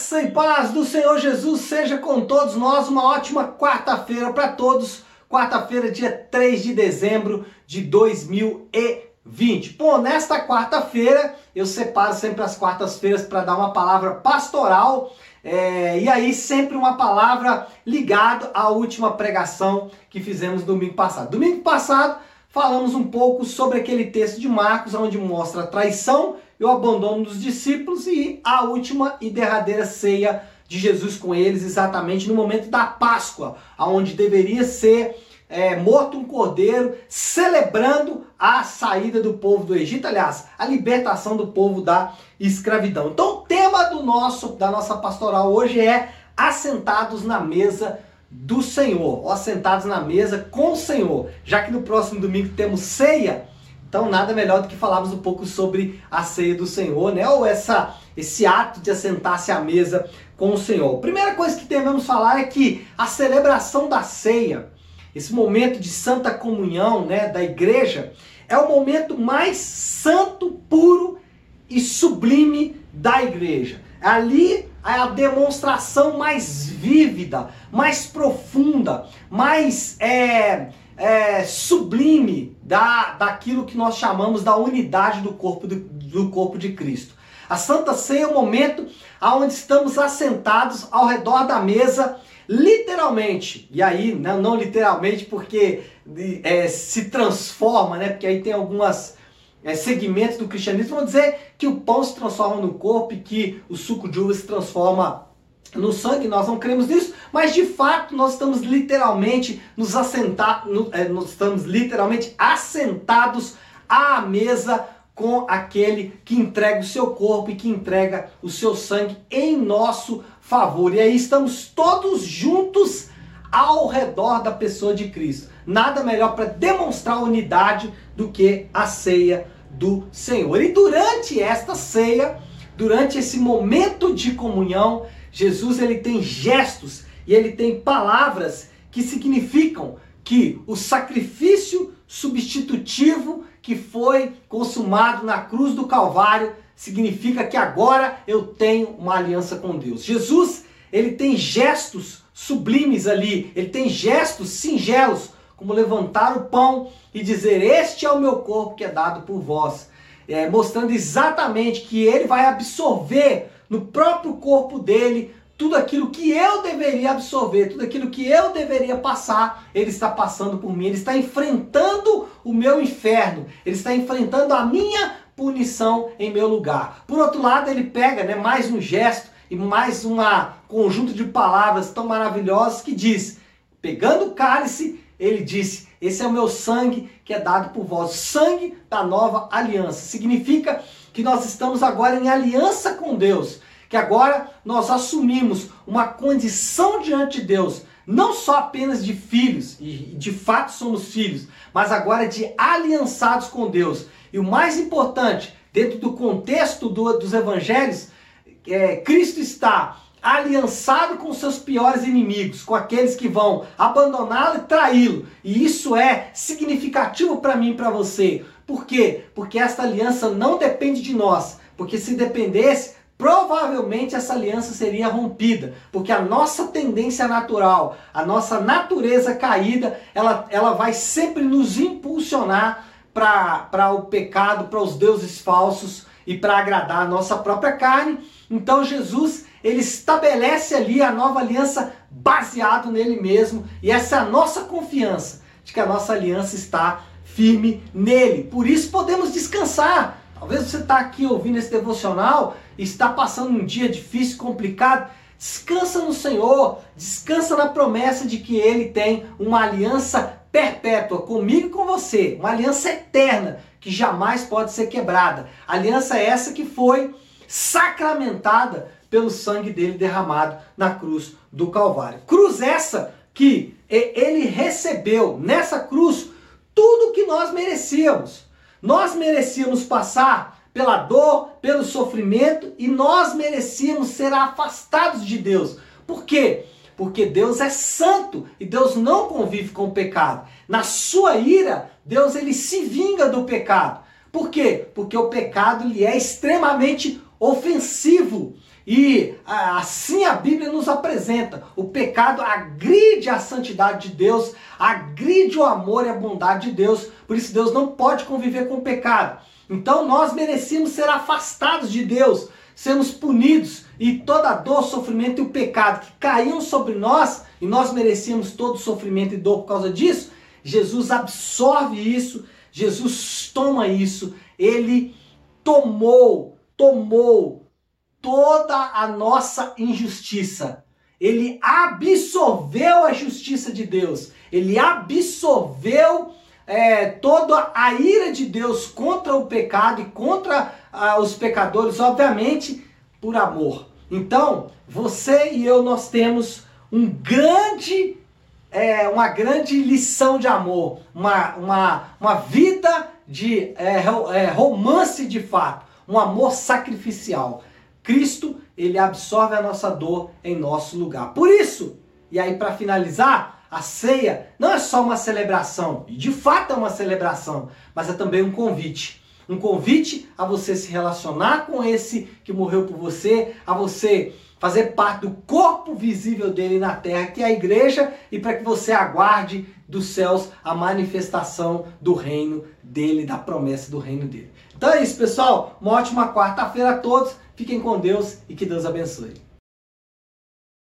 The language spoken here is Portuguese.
Graça e paz do Senhor Jesus seja com todos nós. Uma ótima quarta-feira para todos. Quarta-feira, dia 3 de dezembro de 2020. Bom, nesta quarta-feira, eu separo sempre as quartas-feiras para dar uma palavra pastoral. É, e aí, sempre uma palavra ligada à última pregação que fizemos domingo passado. Domingo passado, falamos um pouco sobre aquele texto de Marcos, onde mostra a traição e o abandono dos discípulos e a última e derradeira ceia de Jesus com eles, exatamente no momento da Páscoa, onde deveria ser é, morto um cordeiro, celebrando a saída do povo do Egito, aliás, a libertação do povo da escravidão. Então, o tema do nosso da nossa pastoral hoje é assentados na mesa do Senhor, assentados na mesa com o Senhor. Já que no próximo domingo temos ceia, então nada melhor do que falarmos um pouco sobre a ceia do Senhor, né? Ou essa esse ato de assentar-se à mesa com o Senhor. Primeira coisa que devemos falar é que a celebração da ceia, esse momento de santa comunhão, né, da igreja, é o momento mais santo, puro e sublime da igreja. Ali é a demonstração mais vívida, mais profunda, mais é, é, sublime da, daquilo que nós chamamos da unidade do corpo, do, do corpo de Cristo. A Santa Ceia é o momento onde estamos assentados ao redor da mesa, literalmente. E aí, não, não literalmente, porque é, se transforma, né? Porque aí tem algumas é, segmentos do cristianismo vão dizer que o pão se transforma no corpo e que o suco de uva se transforma no sangue, nós não cremos nisso, mas de fato nós estamos literalmente nos assentar, no, é, nós estamos literalmente assentados à mesa com aquele que entrega o seu corpo e que entrega o seu sangue em nosso favor. E aí estamos todos juntos ao redor da pessoa de Cristo. Nada melhor para demonstrar unidade do que a ceia do Senhor. E durante esta ceia, durante esse momento de comunhão, Jesus ele tem gestos e ele tem palavras que significam que o sacrifício substitutivo que foi consumado na cruz do Calvário significa que agora eu tenho uma aliança com Deus. Jesus, ele tem gestos sublimes ali, ele tem gestos singelos, como levantar o pão e dizer: Este é o meu corpo que é dado por vós. É, mostrando exatamente que ele vai absorver no próprio corpo dele tudo aquilo que eu deveria absorver, tudo aquilo que eu deveria passar, ele está passando por mim, ele está enfrentando o meu inferno, ele está enfrentando a minha punição em meu lugar. Por outro lado, ele pega né, mais um gesto e mais um conjunto de palavras tão maravilhosas que diz: pegando o cálice, ele disse: Esse é o meu sangue que é dado por vós, sangue da nova aliança. Significa que nós estamos agora em aliança com Deus que agora nós assumimos uma condição diante de Deus, não só apenas de filhos, e de fato somos filhos, mas agora de aliançados com Deus. E o mais importante, dentro do contexto do, dos evangelhos, é, Cristo está aliançado com seus piores inimigos, com aqueles que vão abandoná-lo e traí-lo. E isso é significativo para mim e para você. Por quê? Porque esta aliança não depende de nós. Porque se dependesse, provavelmente essa aliança seria rompida, porque a nossa tendência natural, a nossa natureza caída, ela, ela vai sempre nos impulsionar para o pecado, para os deuses falsos e para agradar a nossa própria carne. Então Jesus, ele estabelece ali a nova aliança baseado nele mesmo, e essa é a nossa confiança de que a nossa aliança está firme nele. Por isso podemos descansar. Talvez você está aqui ouvindo esse devocional está passando um dia difícil, complicado, descansa no Senhor, descansa na promessa de que Ele tem uma aliança perpétua comigo e com você, uma aliança eterna que jamais pode ser quebrada. Aliança essa que foi sacramentada pelo sangue dele derramado na cruz do Calvário. Cruz essa que ele recebeu nessa cruz tudo que nós merecíamos. Nós merecíamos passar pela dor, pelo sofrimento e nós merecíamos ser afastados de Deus. Por quê? Porque Deus é santo e Deus não convive com o pecado. Na sua ira, Deus ele se vinga do pecado. Por quê? Porque o pecado ele é extremamente ofensivo. E assim a Bíblia nos apresenta. O pecado agride a santidade de Deus, agride o amor e a bondade de Deus. Por isso Deus não pode conviver com o pecado. Então nós merecíamos ser afastados de Deus, sermos punidos e toda a dor, sofrimento e o pecado que caíam sobre nós e nós merecíamos todo sofrimento e dor por causa disso. Jesus absorve isso, Jesus toma isso, ele tomou, tomou toda a nossa injustiça. Ele absorveu a justiça de Deus. Ele absorveu é, toda a ira de Deus contra o pecado e contra ah, os pecadores, obviamente, por amor. Então, você e eu, nós temos um grande, é, uma grande lição de amor, uma, uma, uma vida de é, é, romance de fato, um amor sacrificial. Cristo, ele absorve a nossa dor em nosso lugar. Por isso, e aí para finalizar, a ceia não é só uma celebração, e de fato é uma celebração, mas é também um convite. Um convite a você se relacionar com esse que morreu por você, a você fazer parte do corpo visível dele na terra, que é a igreja, e para que você aguarde dos céus a manifestação do reino dele, da promessa do reino dele. Então é isso, pessoal. Uma ótima quarta-feira a todos. Fiquem com Deus e que Deus abençoe.